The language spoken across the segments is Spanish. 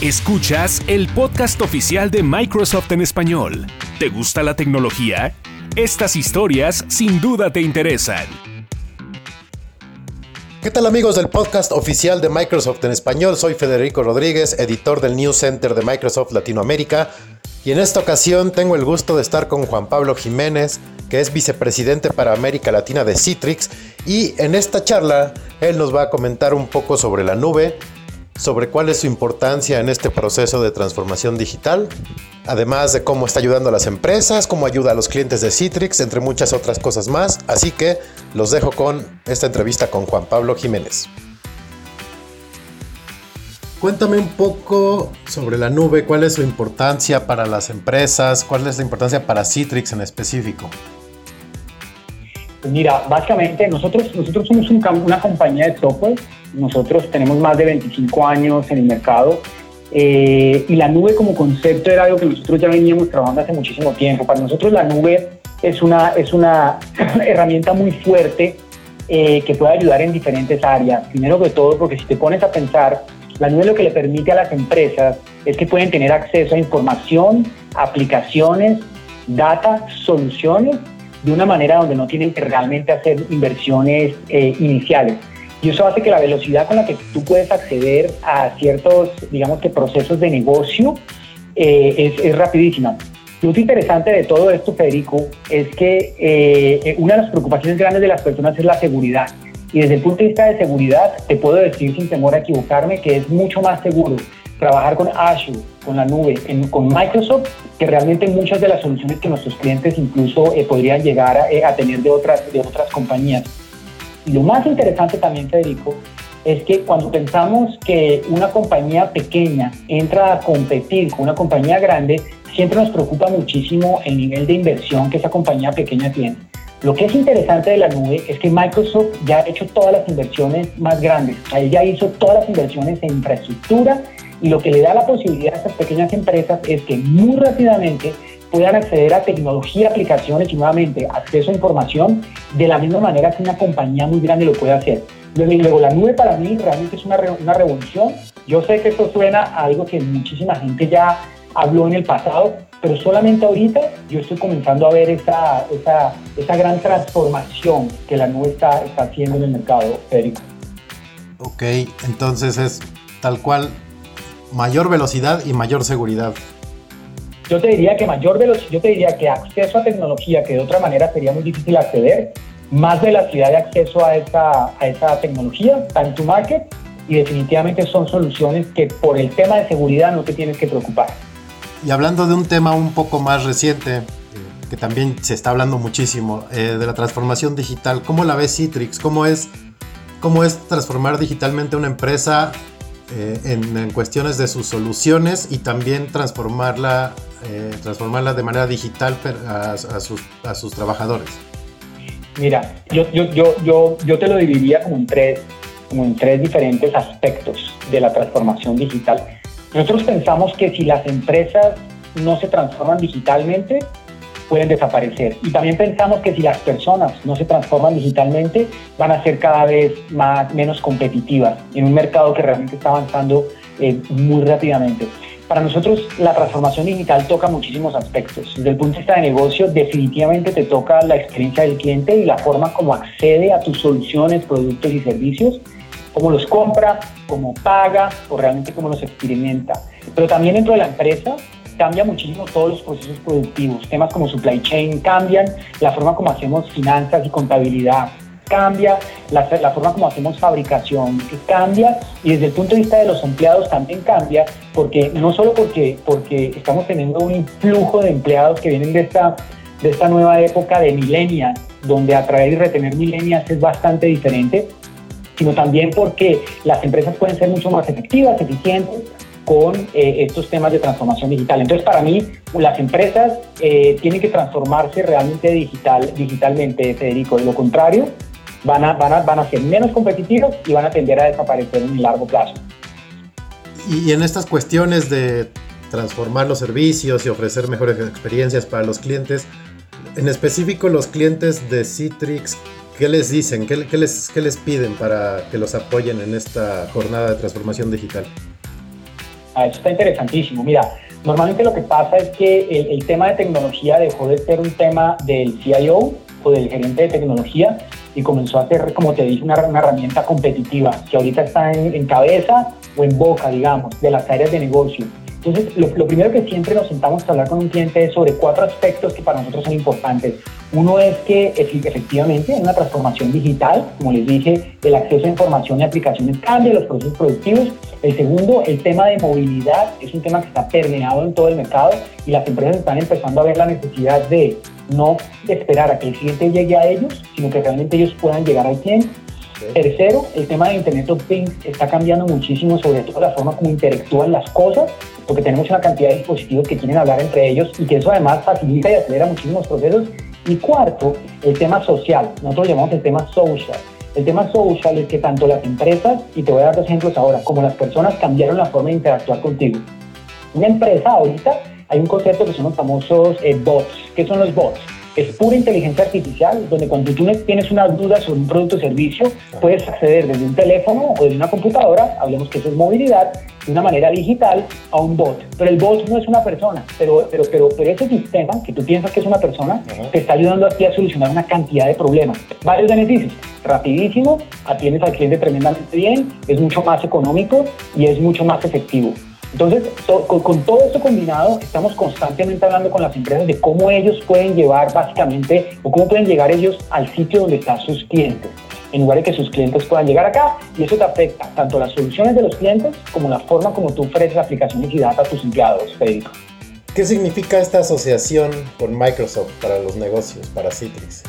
Escuchas el podcast oficial de Microsoft en español. ¿Te gusta la tecnología? Estas historias sin duda te interesan. ¿Qué tal amigos del podcast oficial de Microsoft en español? Soy Federico Rodríguez, editor del News Center de Microsoft Latinoamérica. Y en esta ocasión tengo el gusto de estar con Juan Pablo Jiménez, que es vicepresidente para América Latina de Citrix. Y en esta charla él nos va a comentar un poco sobre la nube, sobre cuál es su importancia en este proceso de transformación digital, además de cómo está ayudando a las empresas, cómo ayuda a los clientes de Citrix, entre muchas otras cosas más. Así que los dejo con esta entrevista con Juan Pablo Jiménez. Cuéntame un poco sobre la nube, cuál es su importancia para las empresas, cuál es la importancia para Citrix en específico. Pues mira, básicamente nosotros, nosotros somos una compañía de software nosotros tenemos más de 25 años en el mercado eh, y la nube como concepto era algo que nosotros ya veníamos trabajando hace muchísimo tiempo. Para nosotros la nube es una, es una herramienta muy fuerte eh, que puede ayudar en diferentes áreas. Primero que todo, porque si te pones a pensar, la nube lo que le permite a las empresas es que pueden tener acceso a información, aplicaciones, data, soluciones de una manera donde no tienen que realmente hacer inversiones eh, iniciales. Y eso hace que la velocidad con la que tú puedes acceder a ciertos, digamos que procesos de negocio eh, es, rapidísima. Lo interesante de todo esto, Federico, es que eh, una de las preocupaciones grandes de las personas es la seguridad. Y desde el punto de vista de seguridad, te puedo decir sin temor a equivocarme que es mucho más seguro trabajar con Azure, con la nube, con Microsoft, que realmente muchas de las soluciones que nuestros clientes incluso eh, podrían llegar a, a, tener de otras, de otras compañías. Y lo más interesante también, Federico, es que cuando pensamos que una compañía pequeña entra a competir con una compañía grande, siempre nos preocupa muchísimo el nivel de inversión que esa compañía pequeña tiene. Lo que es interesante de la nube es que Microsoft ya ha hecho todas las inversiones más grandes. Ahí ya hizo todas las inversiones en infraestructura y lo que le da la posibilidad a estas pequeñas empresas es que muy rápidamente puedan acceder a tecnología, aplicaciones y nuevamente acceso a información de la misma manera que una compañía muy grande lo puede hacer. Luego, luego la nube para mí realmente es una, una revolución. Yo sé que esto suena a algo que muchísima gente ya habló en el pasado, pero solamente ahorita yo estoy comenzando a ver esa, esa, esa gran transformación que la nube está, está haciendo en el mercado, Federico. Ok, entonces es tal cual mayor velocidad y mayor seguridad. Yo te diría que mayor velocidad, yo te diría que acceso a tecnología que de otra manera sería muy difícil acceder, más velocidad de acceso a esa, a esa tecnología, time to market, y definitivamente son soluciones que por el tema de seguridad no te tienes que preocupar. Y hablando de un tema un poco más reciente, eh, que también se está hablando muchísimo, eh, de la transformación digital, ¿cómo la ves Citrix? ¿Cómo es, cómo es transformar digitalmente una empresa eh, en, en, cuestiones de sus soluciones y también transformarla eh, transformarla de manera digital a, sus, a, sus, trabajadores? Mira, yo, yo, yo, yo te lo dividiría como en, tres, como en tres diferentes aspectos de la transformación digital. Nosotros pensamos que si las empresas no se transforman digitalmente, pueden desaparecer. Y también pensamos que si las personas no se transforman digitalmente, van a ser cada vez más, menos competitivas en un mercado que realmente está avanzando eh, muy rápidamente. Para nosotros la transformación digital toca muchísimos aspectos. Desde el punto de vista de negocio, definitivamente te toca la experiencia del cliente y la forma como accede a tus soluciones, productos y servicios, cómo los compra, cómo paga o realmente cómo los experimenta. Pero también dentro de la empresa cambia muchísimo todos los procesos productivos. Temas como supply chain cambian, la forma como hacemos finanzas y contabilidad cambia, la, forma como hacemos fabricación cambia y desde el punto de vista de los empleados también cambia, porque no solo porque, porque estamos teniendo un influjo de empleados que vienen de esta, de esta nueva época de milenias, donde atraer y retener milenias es bastante diferente, sino también porque las empresas pueden ser mucho más efectivas, eficientes con eh, estos temas de transformación digital. Entonces, para mí, las empresas eh, tienen que transformarse realmente digital, digitalmente, Federico. De lo contrario, van a, van, a, van a ser menos competitivos y van a tender a desaparecer en el largo plazo. Y en estas cuestiones de transformar los servicios y ofrecer mejores experiencias para los clientes, en específico los clientes de Citrix, ¿qué les dicen? ¿Qué, qué les, qué les piden para que los apoyen en esta jornada de transformación digital? Ah, eso está interesantísimo. Mira, normalmente lo que pasa es que el, tema de tecnología dejó de ser un tema del CIO o del gerente de tecnología y comenzó a ser, como te dije, una, herramienta competitiva que ahorita está en cabeza o en boca, digamos, de las áreas de negocio. Entonces, lo, primero que siempre nos sentamos a hablar con un cliente es sobre cuatro aspectos que para nosotros son importantes. Uno es que efectivamente en una transformación digital, como les dije, el acceso a información y aplicaciones cambia, los procesos productivos. El segundo, el tema de movilidad, es un tema que está permeado en todo el mercado y las empresas están empezando a ver la necesidad de no esperar a que el cliente llegue a ellos, sino que realmente ellos puedan llegar al cliente. Tercero, el tema de Internet of Things está cambiando muchísimo, sobre todo la forma como interactúan las cosas, porque tenemos una cantidad de dispositivos que quieren hablar entre ellos y que eso además facilita y acelera muchísimos procesos. Y cuarto, el tema social. Nosotros llamamos el tema social. El tema social es que tanto las empresas, y te voy a dar dos ejemplos ahora, como las personas cambiaron la forma de interactuar contigo. Una empresa ahorita, hay un concepto que son los famosos eh, bots. ¿Qué son los bots? Es pura inteligencia artificial, donde cuando tú tienes una duda sobre un producto o servicio, puedes acceder desde un teléfono o desde una computadora, hablemos que eso es movilidad, de una manera digital a un bot. Pero el bot no es una persona, pero, pero, pero, pero ese sistema que tú piensas que es una persona, te está ayudando a ti a solucionar una cantidad de problemas. Varios beneficios. Rapidísimo, atiendes al cliente tremendamente bien, es mucho más económico y es mucho más efectivo. Entonces, con, todo esto combinado, estamos constantemente hablando con las empresas de cómo ellos pueden llevar básicamente o cómo pueden llegar ellos al sitio donde están sus clientes, en lugar de que sus clientes puedan llegar acá. Y eso te afecta tanto las soluciones de los clientes como la forma como tú ofreces aplicaciones y data a tus empleados, Federico. ¿Qué significa esta asociación con Microsoft para los negocios, para Citrix?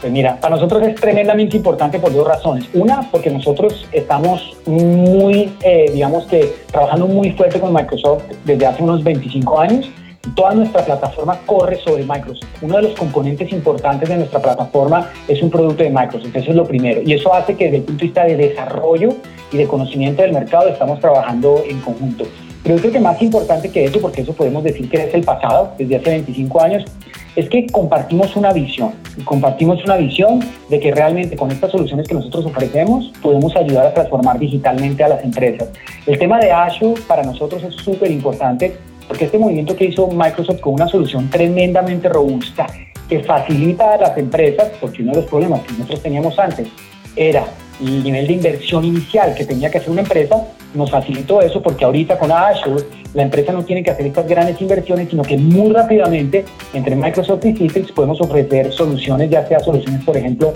Pues mira, para nosotros es tremendamente importante por dos razones. Una, porque nosotros estamos muy, eh, digamos que, trabajando muy fuerte con Microsoft desde hace unos 25 años. Toda nuestra plataforma corre sobre Microsoft. Uno de los componentes importantes de nuestra plataforma es un producto de Microsoft. Eso es lo primero. Y eso hace que desde el punto de vista de desarrollo y de conocimiento del mercado estamos trabajando en conjunto. Pero yo creo que más importante que eso, porque eso podemos decir que es el pasado, desde hace 25 años, es que compartimos una visión, compartimos una visión de que realmente con estas soluciones que nosotros ofrecemos podemos ayudar a transformar digitalmente a las empresas. El tema de Azure para nosotros es súper importante porque este movimiento que hizo Microsoft con una solución tremendamente robusta que facilita a las empresas, porque uno de los problemas que nosotros teníamos antes era el nivel de inversión inicial que tenía que hacer una empresa, nos facilitó eso porque ahorita con Azure la empresa no tiene que hacer estas grandes inversiones, sino que muy rápidamente entre Microsoft y Citrix podemos ofrecer soluciones, ya sea soluciones, por ejemplo,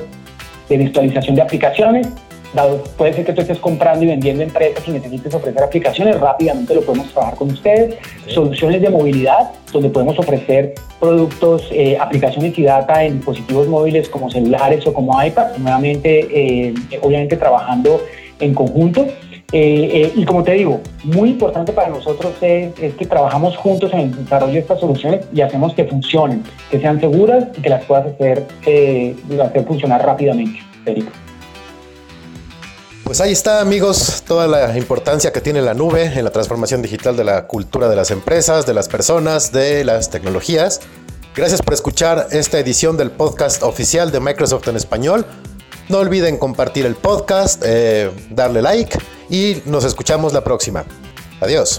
de virtualización de aplicaciones, dado puede ser que tú estés comprando y vendiendo empresas y necesites ofrecer aplicaciones, rápidamente lo podemos trabajar con ustedes. Soluciones de movilidad, donde podemos ofrecer productos, eh, aplicaciones y data en dispositivos móviles como celulares o como iPad, nuevamente, eh, obviamente trabajando en conjunto. Eh, y como te digo, muy importante para nosotros es, que trabajamos juntos en el desarrollo de estas soluciones y hacemos que funcionen, que sean seguras y que las puedas hacer, hacer funcionar rápidamente. Federico. Pues ahí está, amigos, toda la importancia que tiene la nube en la transformación digital de la cultura de las empresas, de las personas, de las tecnologías. Gracias por escuchar esta edición del podcast oficial de Microsoft en español. No olviden compartir el podcast, eh, darle like y nos escuchamos la próxima. Adiós.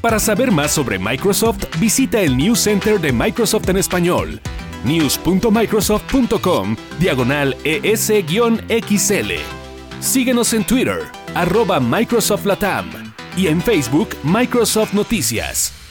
Para saber más sobre Microsoft, visita el News Center de Microsoft en español, news.microsoft.com, diagonal ES-XL. Síguenos en Twitter, arroba Microsoft Latam, y en Facebook, Microsoft Noticias.